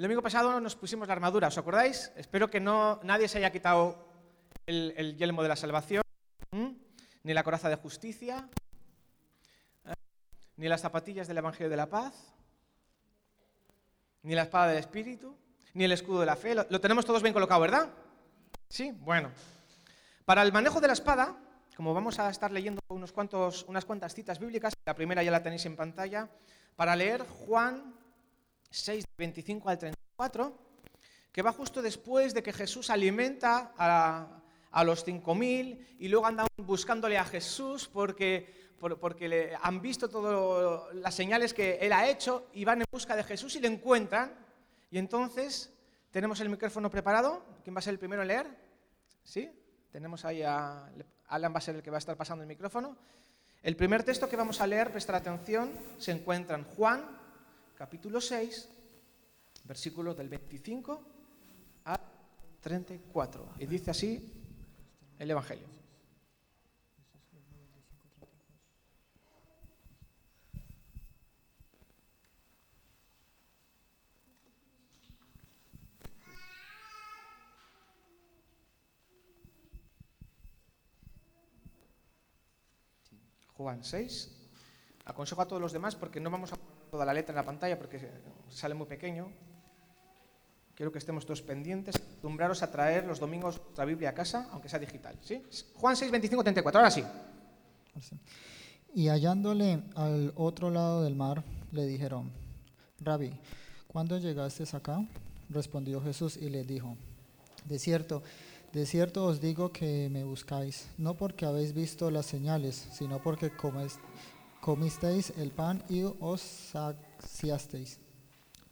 El domingo pasado nos pusimos la armadura, ¿os acordáis? Espero que no, nadie se haya quitado el, el yelmo de la salvación, ni la coraza de justicia, ¿eh? ni las zapatillas del Evangelio de la Paz, ni la espada del Espíritu, ni el escudo de la fe. Lo, lo tenemos todos bien colocado, ¿verdad? Sí, bueno. Para el manejo de la espada, como vamos a estar leyendo unos cuantos, unas cuantas citas bíblicas, la primera ya la tenéis en pantalla, para leer Juan 6, 25 al 34, que va justo después de que Jesús alimenta a, a los 5.000 y luego andan buscándole a Jesús porque, por, porque le, han visto todas las señales que él ha hecho y van en busca de Jesús y le encuentran. Y entonces, ¿tenemos el micrófono preparado? ¿Quién va a ser el primero en leer? ¿Sí? Tenemos ahí a Alan va a ser el que va a estar pasando el micrófono. El primer texto que vamos a leer, prestar atención, se encuentra en Juan, capítulo 6, versículos del 25 al 34. Y dice así el Evangelio. Juan 6. Aconsejo a todos los demás porque no vamos a toda la letra en la pantalla porque sale muy pequeño. Quiero que estemos todos pendientes, acostumbraros a traer los domingos la Biblia a casa, aunque sea digital. ¿sí? Juan 6, 25, 34. Ahora sí. Y hallándole al otro lado del mar, le dijeron, Rabbi, ¿cuándo llegaste acá? Respondió Jesús y le dijo, de cierto, de cierto os digo que me buscáis, no porque habéis visto las señales, sino porque comes- comisteis el pan y os saciasteis.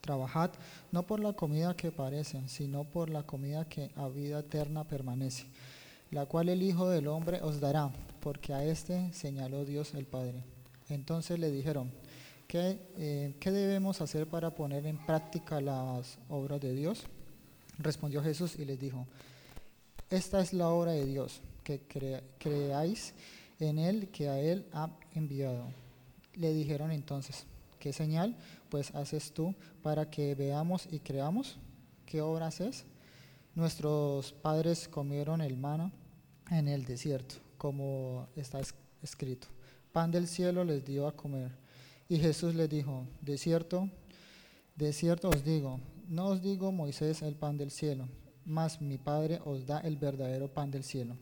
Trabajad no por la comida que parece, sino por la comida que a vida eterna permanece, la cual el Hijo del Hombre os dará, porque a éste señaló Dios el Padre. Entonces le dijeron, ¿qué, eh, ¿qué debemos hacer para poner en práctica las obras de Dios? Respondió Jesús y les dijo, esta es la obra de Dios, que creáis en Él que a Él ha enviado. Le dijeron entonces, ¿qué señal pues haces tú para que veamos y creamos? ¿Qué obra haces? Nuestros padres comieron el maná en el desierto, como está es- escrito. Pan del cielo les dio a comer. Y Jesús les dijo, de cierto, de cierto os digo, no os digo Moisés el pan del cielo, mas mi Padre os da el verdadero pan del cielo.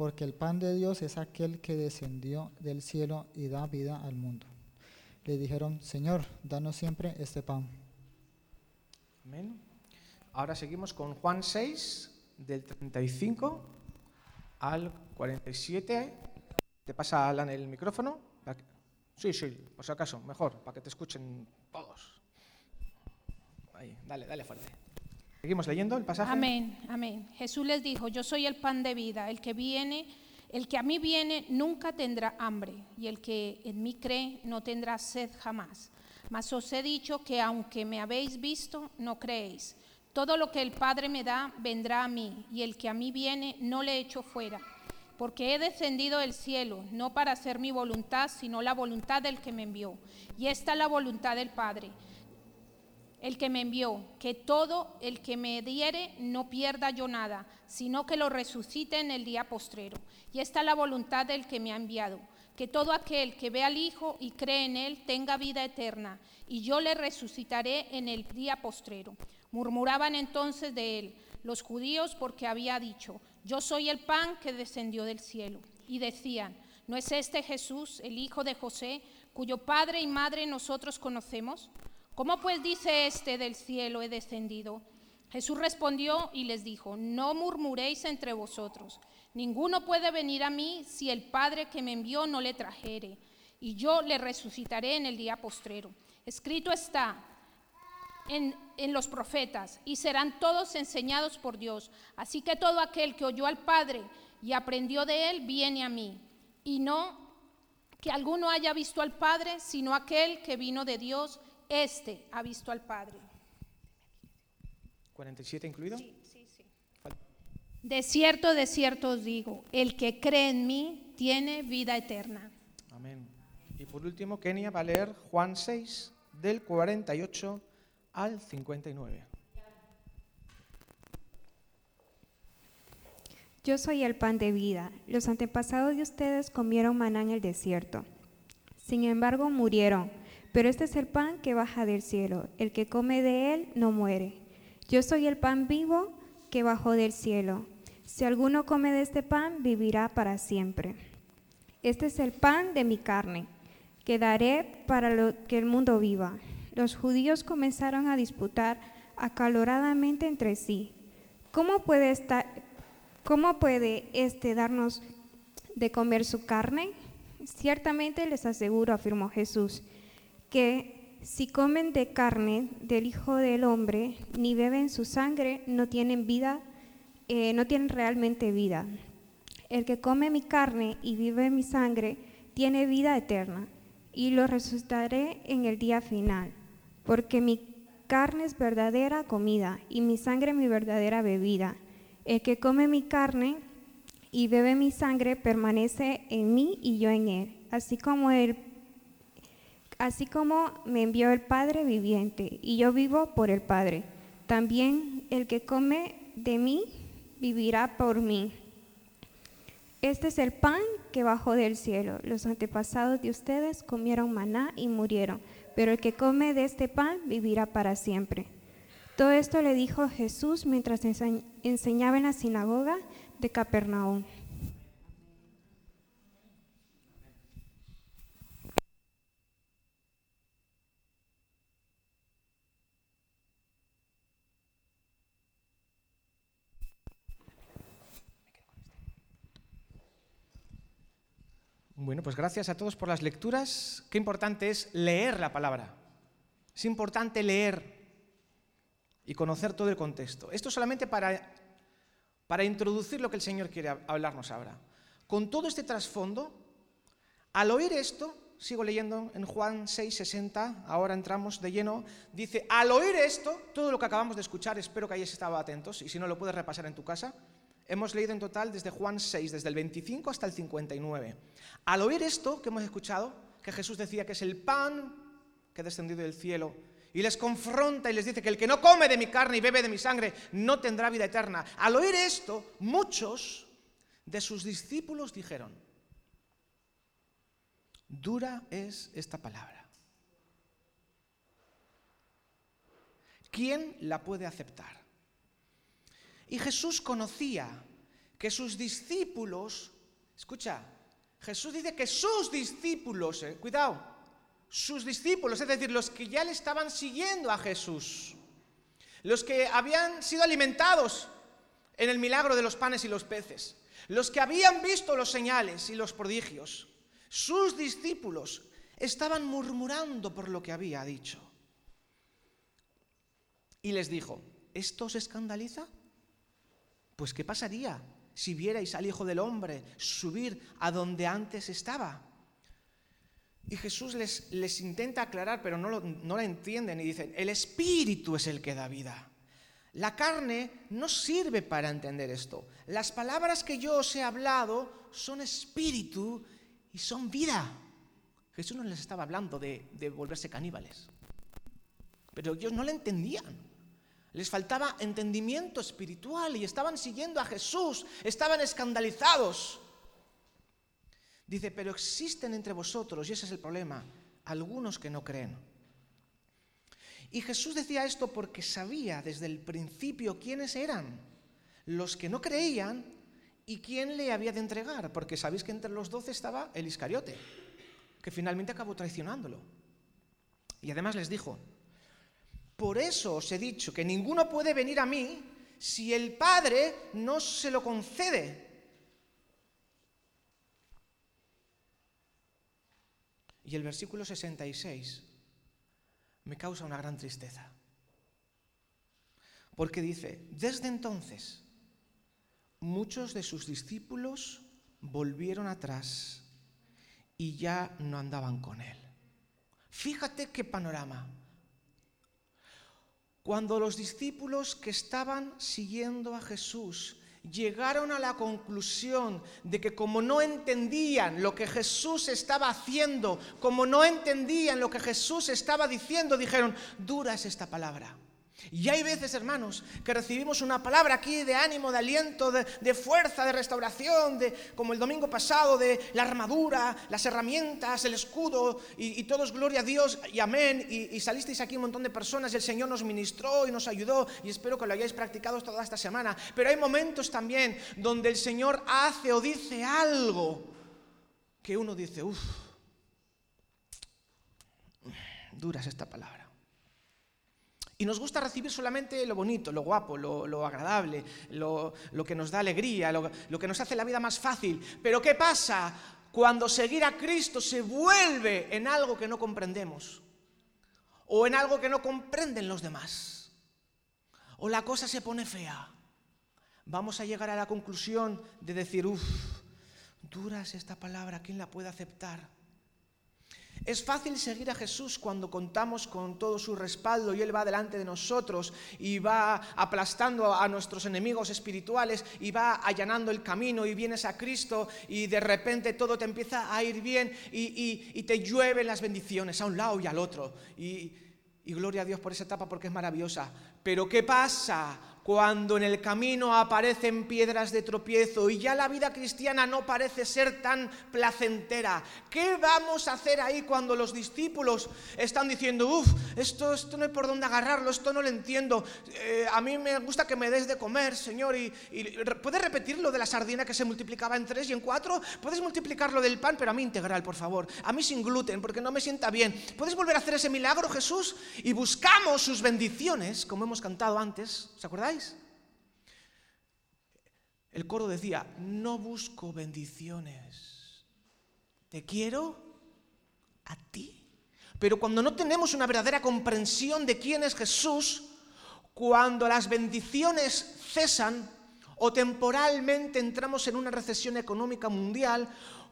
Porque el pan de Dios es aquel que descendió del cielo y da vida al mundo. Le dijeron, Señor, danos siempre este pan. Amén. Ahora seguimos con Juan 6, del 35 al 47. ¿Te pasa, Alan, el micrófono? Sí, sí, por si acaso, mejor, para que te escuchen todos. Ahí, dale, dale fuerte. Seguimos leyendo el pasaje. Amén, amén. Jesús les dijo, yo soy el pan de vida, el que viene, el que a mí viene nunca tendrá hambre, y el que en mí cree no tendrá sed jamás. Mas os he dicho que aunque me habéis visto, no creéis. Todo lo que el Padre me da vendrá a mí, y el que a mí viene no le echo fuera. Porque he descendido del cielo, no para hacer mi voluntad, sino la voluntad del que me envió. Y esta es la voluntad del Padre, el que me envió, que todo el que me diere no pierda yo nada, sino que lo resucite en el día postrero. Y esta es la voluntad del que me ha enviado, que todo aquel que ve al Hijo y cree en Él tenga vida eterna, y yo le resucitaré en el día postrero. Murmuraban entonces de Él los judíos porque había dicho, yo soy el pan que descendió del cielo. Y decían, ¿no es este Jesús, el hijo de José, cuyo padre y madre nosotros conocemos? ¿Cómo pues dice este del cielo he descendido? Jesús respondió y les dijo, no murmuréis entre vosotros. Ninguno puede venir a mí si el Padre que me envió no le trajere, y yo le resucitaré en el día postrero. Escrito está en, en los profetas, y serán todos enseñados por Dios. Así que todo aquel que oyó al Padre y aprendió de él, viene a mí. Y no que alguno haya visto al Padre, sino aquel que vino de Dios, este ha visto al Padre. 47 incluido. De cierto, de cierto os digo, el que cree en mí tiene vida eterna. Amén. Y por último, Kenia va a leer Juan 6, del 48 al 59. Yo soy el pan de vida. Los antepasados de ustedes comieron maná en el desierto. Sin embargo, murieron. Pero este es el pan que baja del cielo. El que come de él no muere. Yo soy el pan vivo que bajó del cielo. Si alguno come de este pan, vivirá para siempre. Este es el pan de mi carne, que daré para que el mundo viva. Los judíos comenzaron a disputar acaloradamente entre sí. ¿Cómo puede, estar, cómo puede este darnos de comer su carne? Ciertamente les aseguro, afirmó Jesús, que si comen de carne del Hijo del Hombre, ni beben su sangre, no tienen vida, eh, no tienen realmente vida. El que come mi carne y vive mi sangre, tiene vida eterna, y lo resucitaré en el día final, porque mi carne es verdadera comida, y mi sangre mi verdadera bebida. El que come mi carne y bebe mi sangre permanece en mí y yo en él, así como el así como me envió el Padre viviente, y yo vivo por el Padre. También el que come de mí vivirá por mí. Este es el pan que bajó del cielo. Los antepasados de ustedes comieron maná y murieron, pero el que come de este pan vivirá para siempre. Todo esto le dijo Jesús mientras enseñaba en la sinagoga de Capernaum. Bueno, pues gracias a todos por las lecturas. Qué importante es leer la palabra. Es importante leer y conocer todo el contexto. Esto solamente para, para introducir lo que el Señor quiere hablarnos ahora. Con todo este trasfondo, al oír esto, sigo leyendo en Juan 6, 60, ahora entramos de lleno, dice, al oír esto, todo lo que acabamos de escuchar, espero que hayáis estado atentos, y si no lo puedes repasar en tu casa, Hemos leído en total desde Juan 6, desde el 25 hasta el 59. Al oír esto que hemos escuchado, que Jesús decía que es el pan que ha descendido del cielo, y les confronta y les dice que el que no come de mi carne y bebe de mi sangre no tendrá vida eterna. Al oír esto, muchos de sus discípulos dijeron, dura es esta palabra. ¿Quién la puede aceptar? Y Jesús conocía que sus discípulos, escucha, Jesús dice que sus discípulos, eh, cuidado, sus discípulos, es decir, los que ya le estaban siguiendo a Jesús, los que habían sido alimentados en el milagro de los panes y los peces, los que habían visto los señales y los prodigios, sus discípulos estaban murmurando por lo que había dicho. Y les dijo, ¿esto os escandaliza? Pues ¿qué pasaría si vierais al Hijo del Hombre subir a donde antes estaba? Y Jesús les, intenta aclarar, pero no lo, la entienden y dicen, el Espíritu es el que da vida. La carne no sirve para entender esto. Las palabras que yo os he hablado son espíritu y son vida. Jesús no les estaba hablando de, de volverse caníbales. Pero ellos no le entendían. Les faltaba entendimiento espiritual y estaban siguiendo a Jesús, estaban escandalizados. Dice, pero existen entre vosotros, y ese es el problema, algunos que no creen. Y Jesús decía esto porque sabía desde el principio quiénes eran los que no creían y quién le había de entregar, porque sabéis que entre los doce estaba el Iscariote, que finalmente acabó traicionándolo. Y además les dijo, por eso os he dicho que ninguno puede venir a mí si el Padre no se lo concede. Y el versículo 66 me causa una gran tristeza. Porque dice, desde entonces muchos de sus discípulos volvieron atrás y ya no andaban con él. Fíjate qué panorama. Cuando los discípulos que estaban siguiendo a Jesús llegaron a la conclusión de que como no entendían lo que Jesús estaba haciendo, como no entendían lo que Jesús estaba diciendo, dijeron, dura es esta palabra. Y hay veces, hermanos, que recibimos una palabra aquí de ánimo, de aliento, de, fuerza, de restauración, de, como el domingo pasado, de la armadura, las herramientas, el escudo, y, todos gloria a Dios y amén. Y, y, salisteis aquí un montón de personas y el Señor nos ministró y nos ayudó, y espero que lo hayáis practicado toda esta semana. Pero hay momentos también donde el Señor hace o dice algo que uno dice, uff, dura es esta palabra. Y nos gusta recibir solamente lo bonito, lo guapo, lo, agradable, lo, que nos da alegría, lo, que nos hace la vida más fácil. Pero ¿qué pasa cuando seguir a Cristo se vuelve en algo que no comprendemos? O en algo que no comprenden los demás. O la cosa se pone fea. Vamos a llegar a la conclusión de decir, uff, dura es esta palabra, ¿quién la puede aceptar? Es fácil seguir a Jesús cuando contamos con todo su respaldo y Él va delante de nosotros y va aplastando a nuestros enemigos espirituales y va allanando el camino y vienes a Cristo y de repente todo te empieza a ir bien y, te llueven las bendiciones a un lado y al otro. Y, y gloria a Dios por esa etapa porque es maravillosa. Pero ¿qué pasa cuando en el camino aparecen piedras de tropiezo y ya la vida cristiana no parece ser tan placentera. ¿Qué vamos a hacer ahí cuando los discípulos están diciendo, uff, esto, no hay por dónde agarrarlo, esto no lo entiendo, eh, a mí me gusta que me des de comer, Señor, y, ¿puedes repetir lo de la sardina que se multiplicaba en tres y en cuatro? ¿Puedes multiplicar lo del pan, pero a mí integral, por favor? A mí sin gluten, porque no me sienta bien. ¿Puedes volver a hacer ese milagro, Jesús? Y buscamos sus bendiciones, como hemos cantado antes, ¿os El coro decía, no busco bendiciones, te quiero a ti. Pero cuando no tenemos una verdadera comprensión de quién es Jesús, cuando las bendiciones cesan o temporalmente entramos en una recesión económica mundial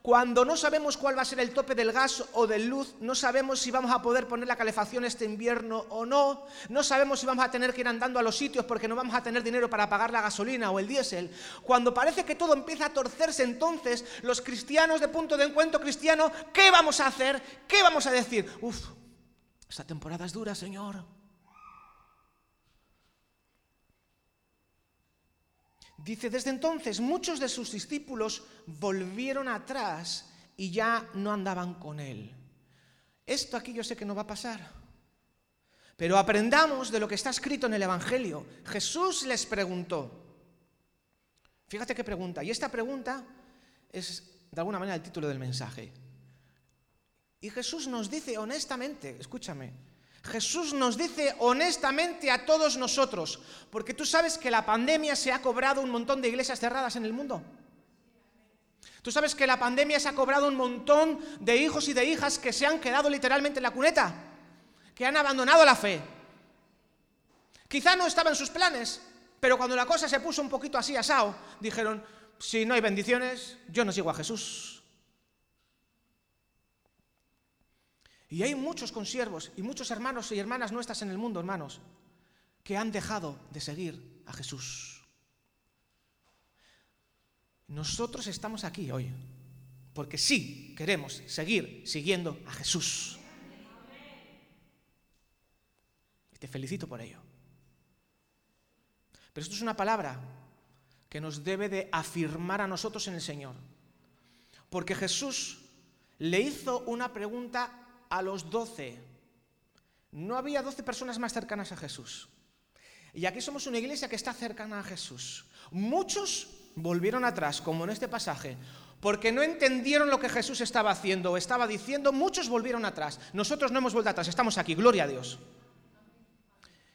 cuando no sabemos cuál va a ser el tope del gas o del luz, no sabemos si vamos a poder poner la calefacción este invierno o no, no sabemos si vamos a tener que ir andando a los sitios porque no vamos a tener dinero para pagar la gasolina o el diésel. Cuando parece que todo empieza a torcerse, entonces los cristianos de punto de encuentro cristiano, ¿qué vamos a hacer? ¿Qué vamos a decir? Uf, esta temporada es dura, Señor. Dice, desde entonces muchos de sus discípulos volvieron atrás y ya no andaban con él. Esto aquí yo sé que no va a pasar. Pero aprendamos de lo que está escrito en el Evangelio. Jesús les preguntó. Fíjate qué pregunta. Y esta pregunta es de alguna manera el título del mensaje. Y Jesús nos dice honestamente, escúchame, Jesús nos dice honestamente a todos nosotros, porque tú sabes que la pandemia se ha cobrado un montón de iglesias cerradas en el mundo. Tú sabes que la pandemia se ha cobrado un montón de hijos y de hijas que se han quedado literalmente en la cuneta, que han abandonado la fe. Quizá no estaba en sus planes, pero cuando la cosa se puso un poquito así asado, dijeron, si no hay bendiciones, yo no sigo a Jesús. Y hay muchos consiervos y muchos hermanos y hermanas nuestras en el mundo, hermanos, que han dejado de seguir a Jesús. Nosotros estamos aquí hoy porque sí queremos seguir siguiendo a Jesús. Y te felicito por ello. Pero esto es una palabra que nos debe de afirmar a nosotros en el Señor. Porque Jesús le hizo una pregunta a los doce. No había doce personas más cercanas a Jesús. Y aquí somos una iglesia que está cercana a Jesús. Muchos volvieron atrás, como en este pasaje, porque no entendieron lo que Jesús estaba haciendo o estaba diciendo. Muchos volvieron atrás. Nosotros no hemos vuelto atrás, estamos aquí, gloria a Dios.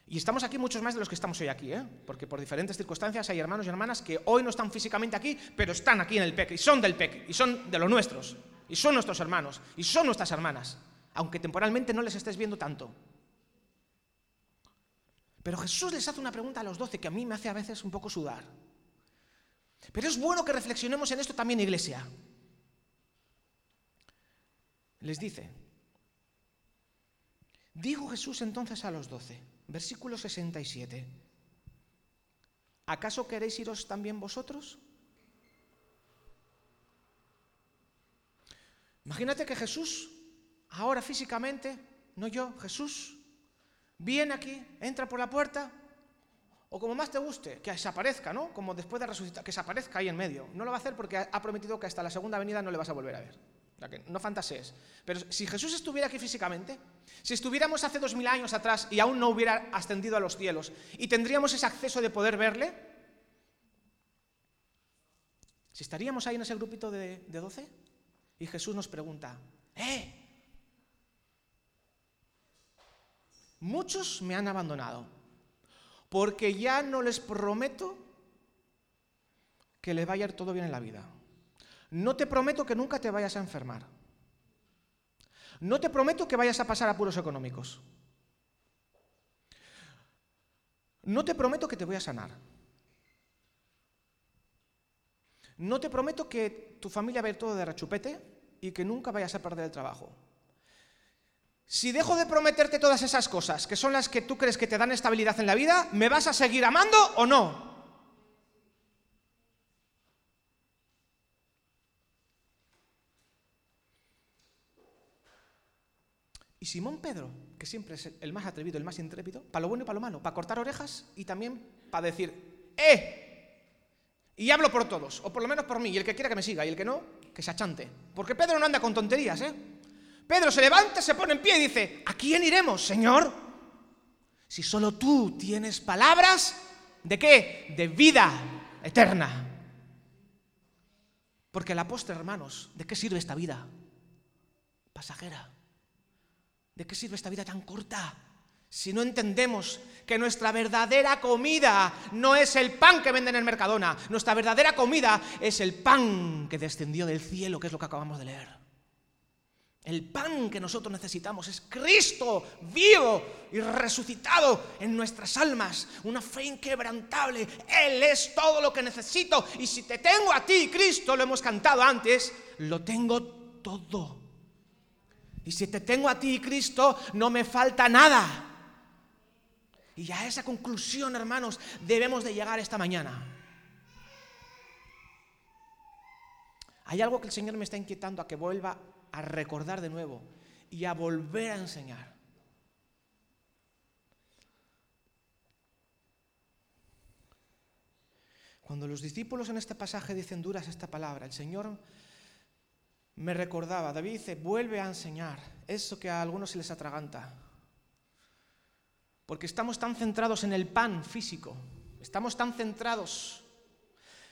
Y estamos aquí muchos más de los que estamos hoy aquí, ¿eh? porque por diferentes circunstancias hay hermanos y hermanas que hoy no están físicamente aquí, pero están aquí en el PEC, y son del PEC, y son de los nuestros, y son nuestros hermanos, y son nuestras hermanas aunque temporalmente no les estés viendo tanto. Pero Jesús les hace una pregunta a los doce que a mí me hace a veces un poco sudar. Pero es bueno que reflexionemos en esto también, iglesia. Les dice, dijo Jesús entonces a los doce, versículo 67, ¿acaso queréis iros también vosotros? Imagínate que Jesús, ahora físicamente, no yo, Jesús, viene aquí, entra por la puerta, o como más te guste, que se aparezca, ¿no? Como después de resucitar, que se aparezca ahí en medio. No lo va a hacer porque ha prometido que hasta la segunda venida no le vas a volver a ver. no fantasees. Pero si Jesús estuviera aquí físicamente, si estuviéramos hace dos mil años atrás y aún no hubiera ascendido a los cielos y tendríamos ese acceso de poder verle, si estaríamos ahí en ese grupito de, 12 y Jesús nos pregunta, ¡eh! Muchos me han abandonado porque ya no les prometo que les vaya todo bien en la vida. No te prometo que nunca te vayas a enfermar. No te prometo que vayas a pasar apuros económicos. No te prometo que te voy a sanar. No te prometo que tu familia va a ir todo de rechupete y que nunca vayas a perder el trabajo. Si dejo de prometerte todas esas cosas, que son las que tú crees que te dan estabilidad en la vida, ¿me vas a seguir amando o no? Y Simón Pedro, que siempre es el más atrevido, el más intrépido, para lo bueno y para lo malo, para cortar orejas y también para decir, ¡eh! Y hablo por todos, o por lo menos por mí, y el que quiera que me siga, y el que no, que se achante. Porque Pedro no anda con tonterías, ¿eh? Pedro se levanta, se pone en pie y dice, ¿a quién iremos, Señor? Si solo tú tienes palabras, ¿de qué? De vida eterna. Porque la postre, hermanos, ¿de qué sirve esta vida? Pasajera. ¿De qué sirve esta vida tan corta? Si no entendemos que nuestra verdadera comida no es el pan que venden en Mercadona, nuestra verdadera comida es el pan que descendió del cielo, que es lo que acabamos de leer. El pan que nosotros necesitamos es Cristo vivo y resucitado en nuestras almas, una fe inquebrantable. Él es todo lo que necesito y si te tengo a ti, Cristo, lo hemos cantado antes, lo tengo todo. Y si te tengo a ti, Cristo, no me falta nada. Y a esa conclusión, hermanos, debemos de llegar esta mañana. Hay algo que el Señor me está inquietando a que vuelva a recordar de nuevo y a volver a enseñar. Cuando los discípulos en este pasaje dicen duras esta palabra, el Señor me recordaba, David dice, vuelve a enseñar eso que a algunos se les atraganta. Porque estamos tan centrados en el pan físico, estamos tan centrados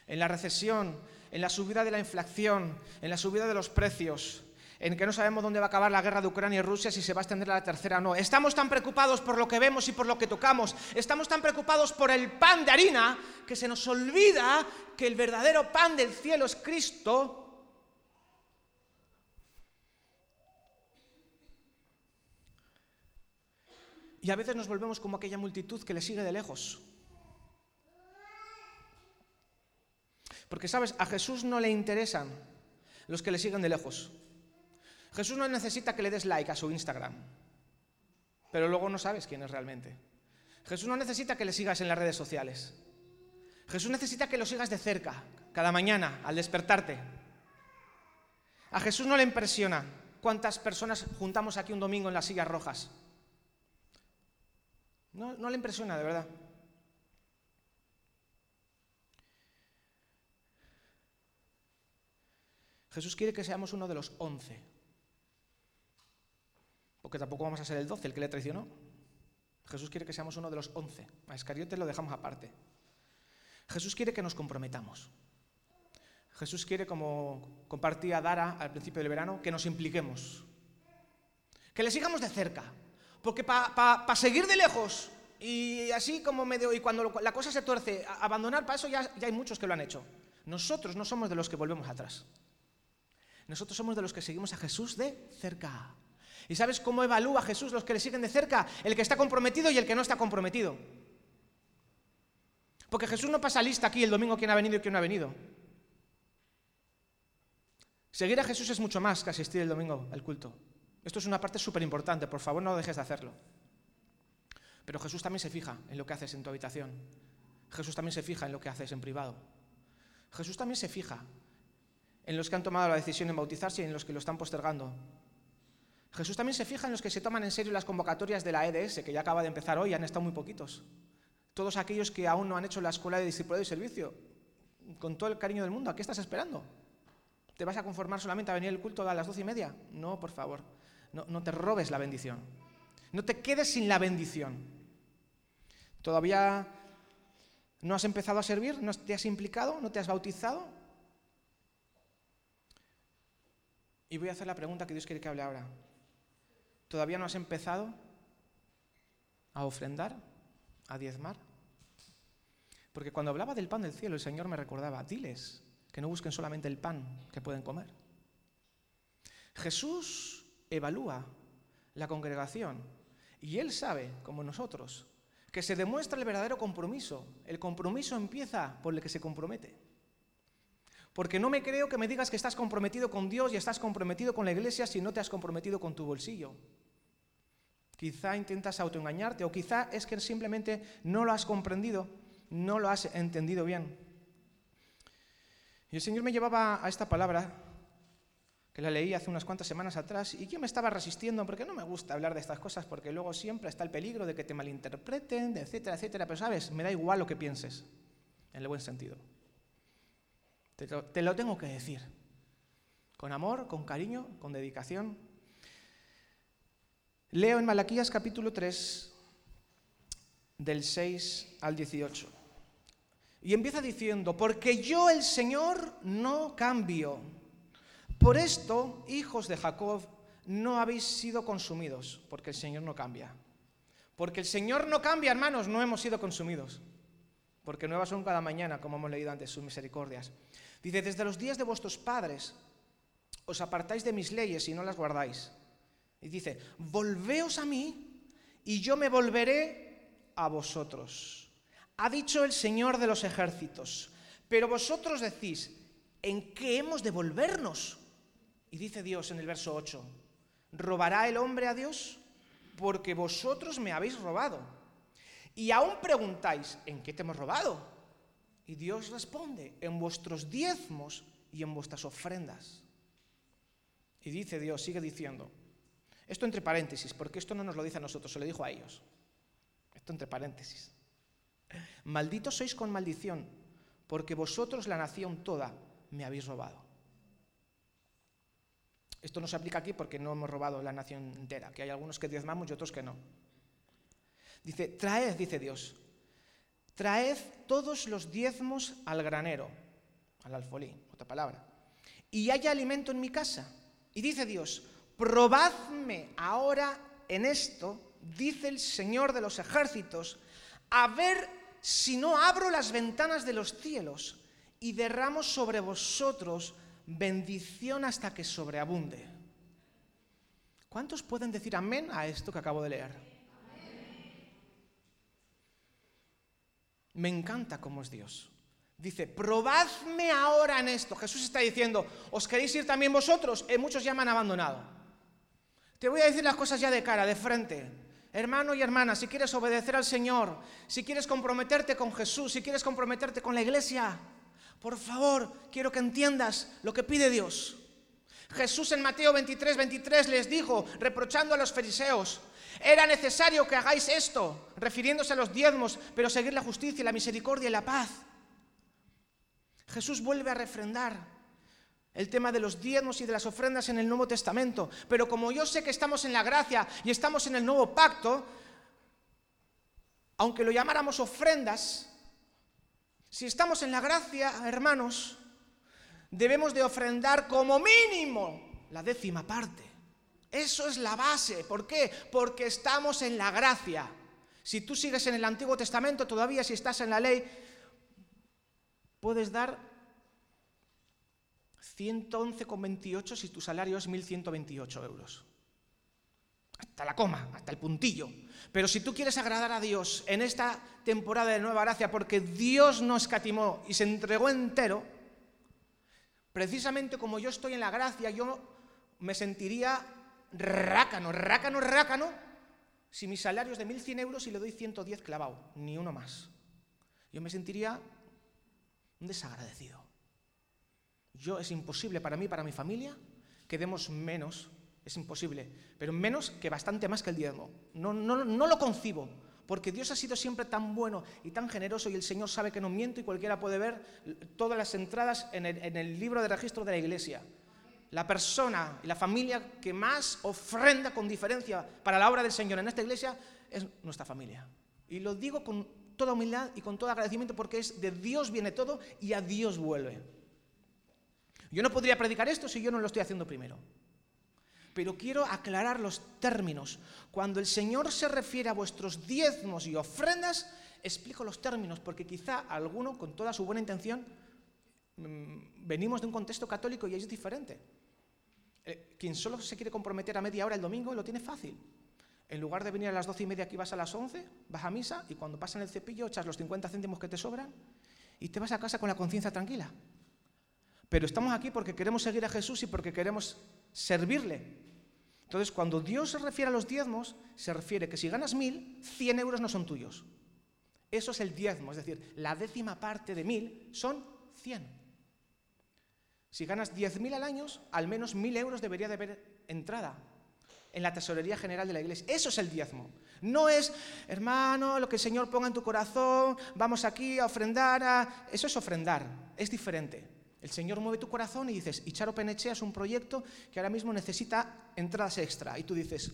en la recesión, en la subida de la inflación, en la subida de los precios, en que no sabemos dónde va a acabar la guerra de Ucrania y Rusia, si se va a extender a la tercera o no. Estamos tan preocupados por lo que vemos y por lo que tocamos. Estamos tan preocupados por el pan de harina que se nos olvida que el verdadero pan del cielo es Cristo. Y a veces nos volvemos como aquella multitud que le sigue de lejos. Porque, ¿sabes? A Jesús no le interesan los que le siguen de lejos. Jesús no necesita que le des like a su Instagram, pero luego no sabes quién es realmente. Jesús no necesita que le sigas en las redes sociales. Jesús necesita que lo sigas de cerca, cada mañana, al despertarte. A Jesús no le impresiona cuántas personas juntamos aquí un domingo en las sillas rojas. No, no le impresiona, de verdad. Jesús quiere que seamos uno de los once porque tampoco vamos a ser el 12, el que le traicionó. Jesús quiere que seamos uno de los 11. A Escariote lo dejamos aparte. Jesús quiere que nos comprometamos. Jesús quiere, como compartía Dara al principio del verano, que nos impliquemos. Que le sigamos de cerca. Porque para seguir de lejos y así como medio, y cuando la cosa se tuerce, abandonar, para eso ya, ya hay muchos que lo han hecho. Nosotros no somos de los que volvemos atrás. Nosotros somos de los que seguimos a Jesús de cerca. ¿Y sabes cómo evalúa Jesús los que le siguen de cerca? El que está comprometido y el que no está comprometido. Porque Jesús no pasa lista aquí el domingo quién ha venido y quién no ha venido. Seguir a Jesús es mucho más que asistir el domingo al culto. Esto es una parte súper importante, por favor no dejes de hacerlo. Pero Jesús también se fija en lo que haces en tu habitación. Jesús también se fija en lo que haces en privado. Jesús también se fija en los que han tomado la decisión de bautizarse y en los que lo están postergando. Jesús también se fija en los que se toman en serio las convocatorias de la EDS, que ya acaba de empezar hoy, han estado muy poquitos. Todos aquellos que aún no han hecho la escuela de discipulado y servicio, con todo el cariño del mundo, ¿a qué estás esperando? ¿Te vas a conformar solamente a venir al culto a las doce y media? No, por favor, no, no te robes la bendición. No te quedes sin la bendición. ¿Todavía no has empezado a servir? ¿No te has implicado? ¿No te has bautizado? Y voy a hacer la pregunta que Dios quiere que hable ahora. ¿Todavía no has empezado a ofrendar, a diezmar? Porque cuando hablaba del pan del cielo, el Señor me recordaba, diles que no busquen solamente el pan que pueden comer. Jesús evalúa la congregación y Él sabe, como nosotros, que se demuestra el verdadero compromiso. El compromiso empieza por el que se compromete. Porque no me creo que me digas que estás comprometido con Dios y estás comprometido con la iglesia si no te has comprometido con tu bolsillo. Quizá intentas autoengañarte o quizá es que simplemente no lo has comprendido, no lo has entendido bien. Y el Señor me llevaba a esta palabra, que la leí hace unas cuantas semanas atrás, y yo me estaba resistiendo porque no me gusta hablar de estas cosas, porque luego siempre está el peligro de que te malinterpreten, etcétera, etcétera. Pero sabes, me da igual lo que pienses, en el buen sentido. Te lo, te lo tengo que decir, con amor, con cariño, con dedicación, Leo en Malaquías capítulo 3, del 6 al 18. Y empieza diciendo, porque yo el Señor no cambio. Por esto, hijos de Jacob, no habéis sido consumidos, porque el Señor no cambia. Porque el Señor no cambia, hermanos, no hemos sido consumidos. Porque nuevas son cada mañana, como hemos leído antes, sus misericordias. Dice, desde los días de vuestros padres os apartáis de mis leyes y no las guardáis. Y dice, volveos a mí y yo me volveré a vosotros. Ha dicho el Señor de los ejércitos. Pero vosotros decís, ¿en qué hemos de volvernos? Y dice Dios en el verso 8, ¿robará el hombre a Dios? Porque vosotros me habéis robado. Y aún preguntáis, ¿en qué te hemos robado? Y Dios responde, en vuestros diezmos y en vuestras ofrendas. Y dice Dios, sigue diciendo, esto entre paréntesis, porque esto no nos lo dice a nosotros, se lo dijo a ellos. Esto entre paréntesis. Malditos sois con maldición, porque vosotros la nación toda me habéis robado. Esto no se aplica aquí porque no hemos robado la nación entera, que hay algunos que diezmamos y otros que no. Dice, traed, dice Dios, traed todos los diezmos al granero, al alfolí, otra palabra, y haya alimento en mi casa. Y dice Dios, probadme ahora en esto, dice el Señor de los ejércitos, a ver si no abro las ventanas de los cielos y derramo sobre vosotros bendición hasta que sobreabunde. ¿Cuántos pueden decir amén a esto que acabo de leer? Me encanta cómo es Dios. Dice, probadme ahora en esto. Jesús está diciendo, ¿os queréis ir también vosotros? Eh, muchos ya me han abandonado. Te voy a decir las cosas ya de cara, de frente. Hermano y hermana, si quieres obedecer al Señor, si quieres comprometerte con Jesús, si quieres comprometerte con la iglesia, por favor, quiero que entiendas lo que pide Dios. Jesús en Mateo 23, 23 les dijo, reprochando a los fariseos, era necesario que hagáis esto, refiriéndose a los diezmos, pero seguir la justicia, la misericordia y la paz. Jesús vuelve a refrendar el tema de los diezmos y de las ofrendas en el Nuevo Testamento. Pero como yo sé que estamos en la gracia y estamos en el nuevo pacto, aunque lo llamáramos ofrendas, si estamos en la gracia, hermanos, debemos de ofrendar como mínimo la décima parte. Eso es la base. ¿Por qué? Porque estamos en la gracia. Si tú sigues en el Antiguo Testamento, todavía si estás en la ley, puedes dar 111,28 si tu salario es 1.128 euros. Hasta la coma, hasta el puntillo. Pero si tú quieres agradar a Dios en esta temporada de Nueva Gracia, porque Dios no escatimó y se entregó entero, precisamente como yo estoy en la gracia, yo me sentiría rácano, rácano, rácano, si mi salario es de 1.100 euros y le doy 110 clavado, ni uno más. yo me sentiría un desagradecido. Yo es imposible para mí, para mi familia, que demos menos, es imposible, pero menos que bastante más que el diezmo. No, no, no lo concibo, porque Dios ha sido siempre tan bueno y tan generoso y el Señor sabe que no miento y cualquiera puede ver todas las entradas en el, en el libro de registro de la iglesia. La persona y la familia que más ofrenda con diferencia para la obra del Señor en esta iglesia es nuestra familia. Y lo digo con toda humildad y con todo agradecimiento porque es de Dios viene todo y a Dios vuelve. Yo no podría predicar esto si yo no lo estoy haciendo primero. Pero quiero aclarar los términos. Cuando el Señor se refiere a vuestros diezmos y ofrendas, explico los términos, porque quizá alguno, con toda su buena intención, mm, venimos de un contexto católico y es diferente. Eh, quien solo se quiere comprometer a media hora el domingo lo tiene fácil. En lugar de venir a las doce y media aquí vas a las once, vas a misa y cuando pasan el cepillo echas los 50 céntimos que te sobran y te vas a casa con la conciencia tranquila. Pero estamos aquí porque queremos seguir a Jesús y porque queremos servirle. Entonces, cuando Dios se refiere a los diezmos, se refiere que si ganas mil, cien euros no son tuyos. Eso es el diezmo, es decir, la décima parte de mil son cien. Si ganas diez mil al año, al menos mil euros debería de haber entrada en la tesorería general de la iglesia. Eso es el diezmo. No es, hermano, lo que el Señor ponga en tu corazón, vamos aquí a ofrendar. A... Eso es ofrendar, es diferente. El Señor mueve tu corazón y dices, y Charo Penechea es un proyecto que ahora mismo necesita entradas extra. Y tú dices,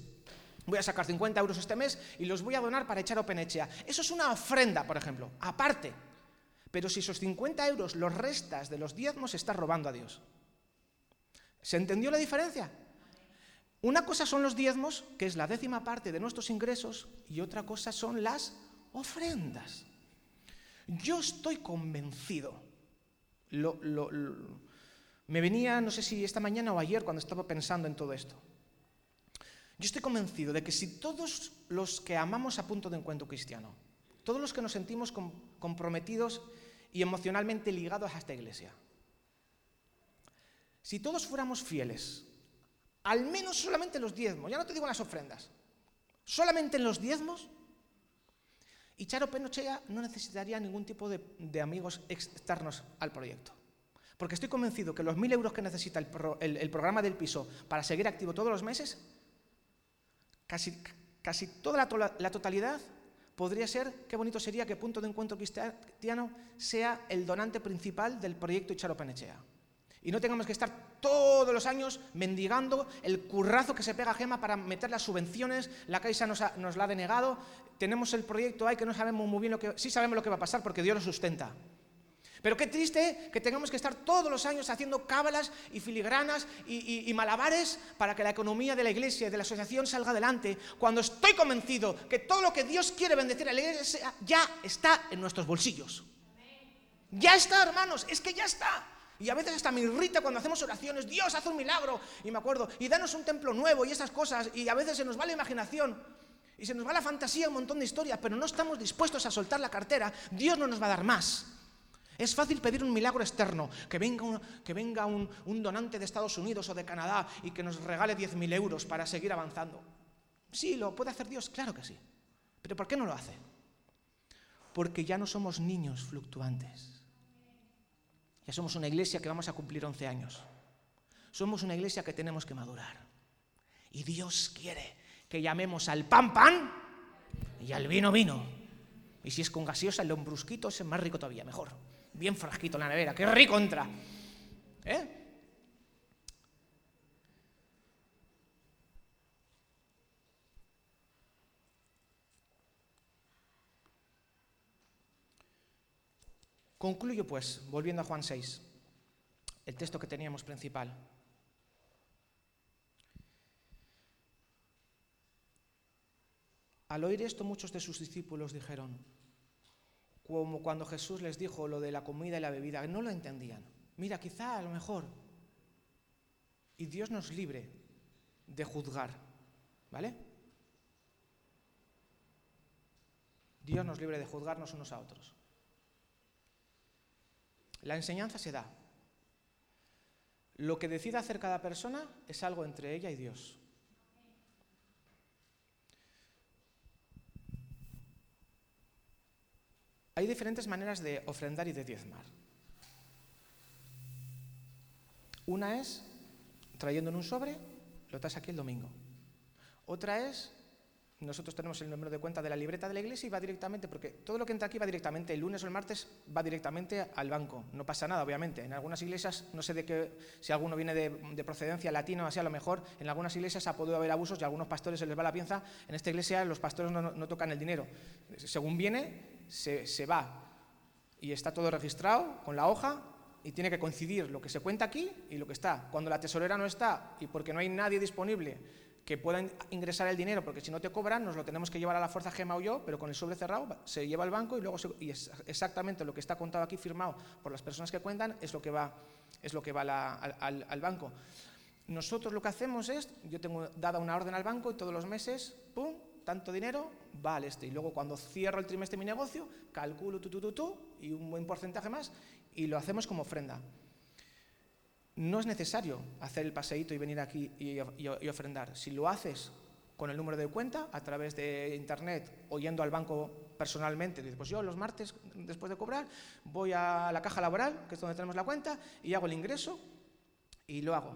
voy a sacar 50 euros este mes y los voy a donar para Echaro Penechea. Eso es una ofrenda, por ejemplo, aparte. Pero si esos 50 euros los restas de los diezmos, estás robando a Dios. ¿Se entendió la diferencia? Una cosa son los diezmos, que es la décima parte de nuestros ingresos, y otra cosa son las ofrendas. Yo estoy convencido me venía, no sé si esta mañana o ayer, cuando estaba pensando en todo esto. Yo estoy convencido de que si todos los que amamos a punto de encuentro cristiano, todos los que nos sentimos comprometidos y emocionalmente ligados a esta iglesia, si todos fuéramos fieles, al menos solamente en los diezmos, ya no te digo en las ofrendas, solamente en los diezmos, y Charo Penochea no necesitaría ningún tipo de, amigos externos al proyecto. Porque estoy convencido que los mil euros que necesita el, programa del piso para seguir activo todos los meses, casi, casi toda la, totalidad podría ser, qué bonito sería que Punto de Encuentro Cristiano sea el donante principal del proyecto Charo Penechea. Y no tengamos que estar todos los años mendigando el currazo que se pega a Gema para meter las subvenciones, la Caixa nos, la ha denegado, tenemos el proyecto ahí que no sabemos muy bien lo que... Sí sabemos lo que va a pasar porque Dios lo sustenta. Pero qué triste que tengamos que estar todos los años haciendo cábalas y filigranas y, malabares para que la economía de la iglesia y de la asociación salga adelante, cuando estoy convencido que todo lo que Dios quiere bendecir a la iglesia ya está en nuestros bolsillos. Ya está, hermanos, es que ya está. Y a veces hasta me irrita cuando hacemos oraciones, Dios hace un milagro, y me acuerdo, y danos un templo nuevo y esas cosas, y a veces se nos va la imaginación. Y se nos va la fantasía, un montón de historias, pero no estamos dispuestos a soltar la cartera, Dios no nos va a dar más. Es fácil pedir un milagro externo, que venga, un, que venga un, donante de Estados Unidos o de Canadá y que nos regale 10.000 euros para seguir avanzando. Sí, lo puede hacer Dios, claro que sí. Pero ¿por qué no lo hace? Porque ya no somos niños fluctuantes. Ya somos una iglesia que vamos a cumplir 11 años. Somos una iglesia que tenemos que madurar. Y Dios quiere que llamemos al pan pan y al vino vino. Y si es con gaseosa, el lombrusquito es más rico todavía, mejor. Bien frasquito en la nevera, qué rico entra. ¿Eh? Concluyo pues, volviendo a Juan 6, el texto que teníamos principal. Al oír esto muchos de sus discípulos dijeron, como cuando Jesús les dijo lo de la comida y la bebida, no lo entendían. Mira, quizá a lo mejor. Y Dios nos libre de juzgar, ¿vale? Dios nos libre de juzgarnos unos a otros. La enseñanza se da. Lo que decida hacer cada persona es algo entre ella y Dios. Hay diferentes maneras de ofrendar y de diezmar. Una es trayendo en un sobre, lo traes aquí el domingo. Otra es nosotros tenemos el número de cuenta de la libreta de la iglesia y va directamente, porque todo lo que entra aquí va directamente, el lunes o el martes va directamente al banco. No pasa nada, obviamente. En algunas iglesias, no sé de qué, si alguno viene de, procedencia latina o así, a lo mejor en algunas iglesias ha podido haber abusos y a algunos pastores se les va la pienza. En esta iglesia los pastores no, tocan el dinero. Según viene, se va. Y está todo registrado con la hoja y tiene que coincidir lo que se cuenta aquí y lo que está. Cuando la tesorera no está y porque no hay nadie disponible que puedan ingresar el dinero, porque si no te cobran, nos lo tenemos que llevar a la fuerza Gema o yo, pero con el sobre cerrado se lleva al banco y luego y es exactamente lo que está contado aquí, firmado por las personas que cuentan, es lo que va, es lo que va al, al, banco. Nosotros lo que hacemos es, yo tengo dada una orden al banco y todos los meses, ¡pum!, tanto dinero va al este. Y luego cuando cierro el trimestre mi negocio, calculo tu, tu, tu, tu, y un buen porcentaje más, y lo hacemos como ofrenda no es necesario hacer el paseíto y venir aquí y, ofrendar. Si lo haces con el número de cuenta, a través de internet o yendo al banco personalmente, dices, pues yo los martes, después de cobrar, voy a la caja laboral, que es donde tenemos la cuenta, y hago el ingreso y lo hago.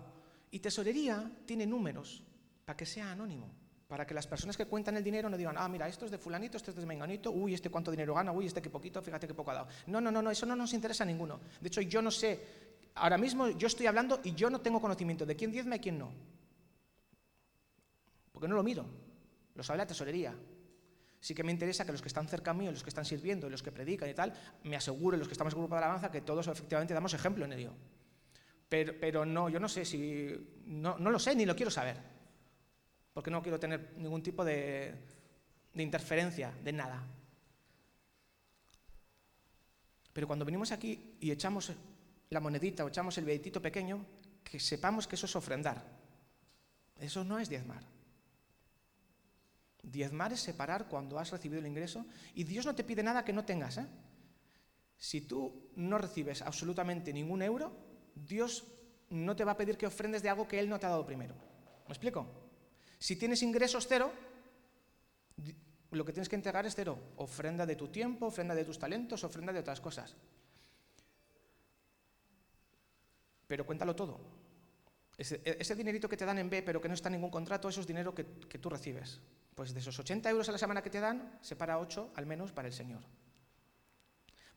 Y tesorería tiene números para que sea anónimo, para que las personas que cuentan el dinero no digan, ah, mira, esto es de fulanito, esto es de menganito, uy, este cuánto dinero gana, uy, este qué poquito, fíjate qué poco ha dado. No, no, no, no, eso no nos interesa a ninguno. De hecho, yo no sé ahora mismo yo estoy hablando y yo no tengo conocimiento de quién diezma y quién no. Porque no lo miro. Lo sabe la tesorería. Sí que me interesa que los que están cerca mío, los que están sirviendo, los que predican y tal, me aseguren, los que estamos en el grupo de alabanza, que todos efectivamente damos ejemplo en ello. Pero, pero no, yo no sé si. No, no, lo sé ni lo quiero saber. Porque no quiero tener ningún tipo de, de interferencia, de nada. Pero cuando venimos aquí y echamos la monedita o echamos el billetito pequeño, que sepamos que eso es ofrendar. Eso no es diezmar. Diezmar es separar cuando has recibido el ingreso y Dios no te pide nada que no tengas. ¿eh? Si tú no recibes absolutamente ningún euro, Dios no te va a pedir que ofrendes de algo que Él no te ha dado primero. ¿Me explico? Si tienes ingresos cero, lo que tienes que entregar es cero. Ofrenda de tu tiempo, ofrenda de tus talentos, ofrenda de otras cosas. Pero cuéntalo todo. Ese, dinerito que te dan en B, pero que no está en ningún contrato, eso es dinero que, tú recibes. Pues de esos 80 euros a la semana que te dan, separa 8 al menos para el Señor.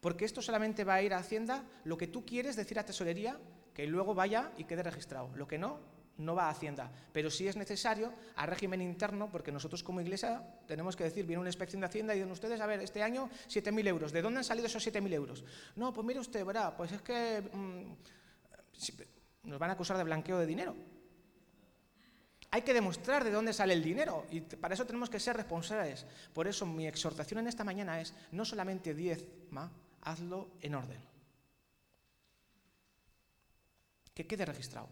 Porque esto solamente va a ir a Hacienda lo que tú quieres decir a Tesorería, que luego vaya y quede registrado. Lo que no, no va a Hacienda. Pero sí es necesario a régimen interno, porque nosotros como iglesia tenemos que decir, viene una inspección de Hacienda y dicen ustedes, a ver, este año 7.000 euros. ¿De dónde han salido esos 7.000 euros? No, pues mire usted, verá, pues es que... Mm, nos van a acusar de blanqueo de dinero. Hay que demostrar de dónde sale el dinero y para eso tenemos que ser responsables. Por eso mi exhortación en esta mañana es no solamente diezma, hazlo en orden. Que quede registrado.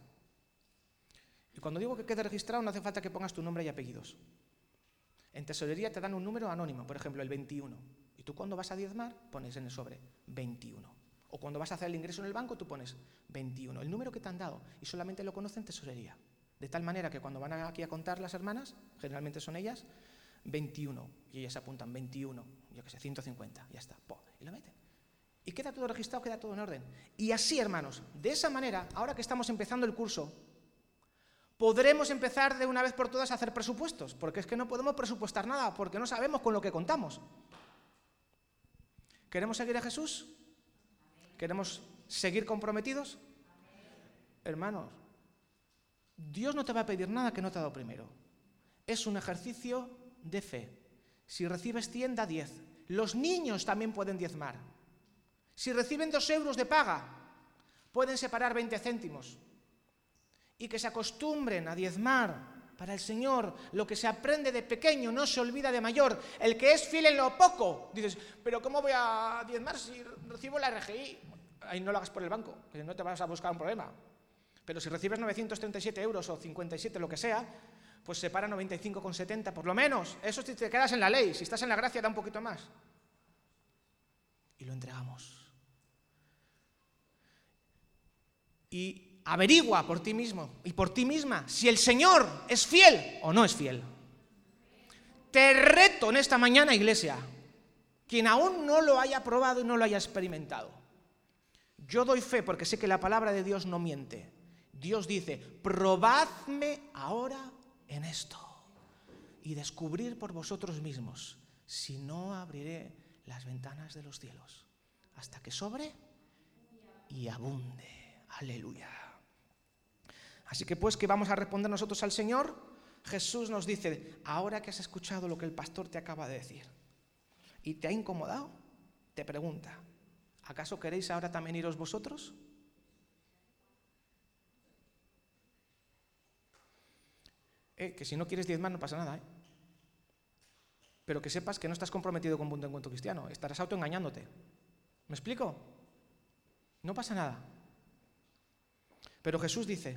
Y cuando digo que quede registrado no hace falta que pongas tu nombre y apellidos. En tesorería te dan un número anónimo, por ejemplo, el 21. Y tú cuando vas a diezmar pones en el sobre 21. O cuando vas a hacer el ingreso en el banco, tú pones 21, el número que te han dado, y solamente lo conocen tesorería. De tal manera que cuando van aquí a contar las hermanas, generalmente son ellas, 21, y ellas apuntan 21, yo qué sé, 150, ya está, y lo meten. Y queda todo registrado, queda todo en orden. Y así, hermanos, de esa manera, ahora que estamos empezando el curso, podremos empezar de una vez por todas a hacer presupuestos, porque es que no podemos presupuestar nada, porque no sabemos con lo que contamos. ¿Queremos seguir a Jesús? ¿Queremos seguir comprometidos? Hermanos, Dios no te va a pedir nada que no te ha dado primero. Es un ejercicio de fe. Si recibes 100, da 10. Los niños también pueden diezmar. Si reciben dos euros de paga, pueden separar 20 céntimos. Y que se acostumbren a diezmar para el Señor. Lo que se aprende de pequeño no se olvida de mayor. El que es fiel en lo poco, dices, pero ¿cómo voy a diezmar si recibo la RGI? Ahí no lo hagas por el banco, que no te vas a buscar un problema. Pero si recibes 937 euros o 57, lo que sea, pues separa 95,70 por lo menos. Eso si te quedas en la ley. Si estás en la gracia, da un poquito más. Y lo entregamos. Y averigua por ti mismo y por ti misma si el Señor es fiel o no es fiel. Te reto en esta mañana, iglesia, quien aún no lo haya probado y no lo haya experimentado. Yo doy fe porque sé que la palabra de Dios no miente. Dios dice, probadme ahora en esto y descubrir por vosotros mismos si no abriré las ventanas de los cielos hasta que sobre y abunde. Aleluya. Así que pues, ¿qué vamos a responder nosotros al Señor? Jesús nos dice, ahora que has escuchado lo que el pastor te acaba de decir y te ha incomodado, te pregunta, ¿acaso queréis ahora también iros vosotros? Eh, que si no quieres diezmar no pasa nada, ¿eh? Pero que sepas que no estás comprometido con un encuentro cristiano, estarás autoengañándote. ¿Me explico? No pasa nada. Pero Jesús dice,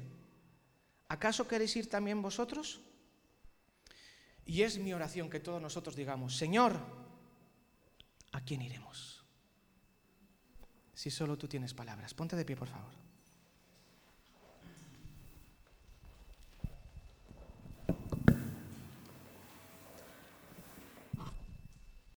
¿acaso queréis ir también vosotros? Y es mi oración que todos nosotros digamos, Señor, ¿a quién iremos? Si solo tú tienes palabras. Ponte de pie, por favor.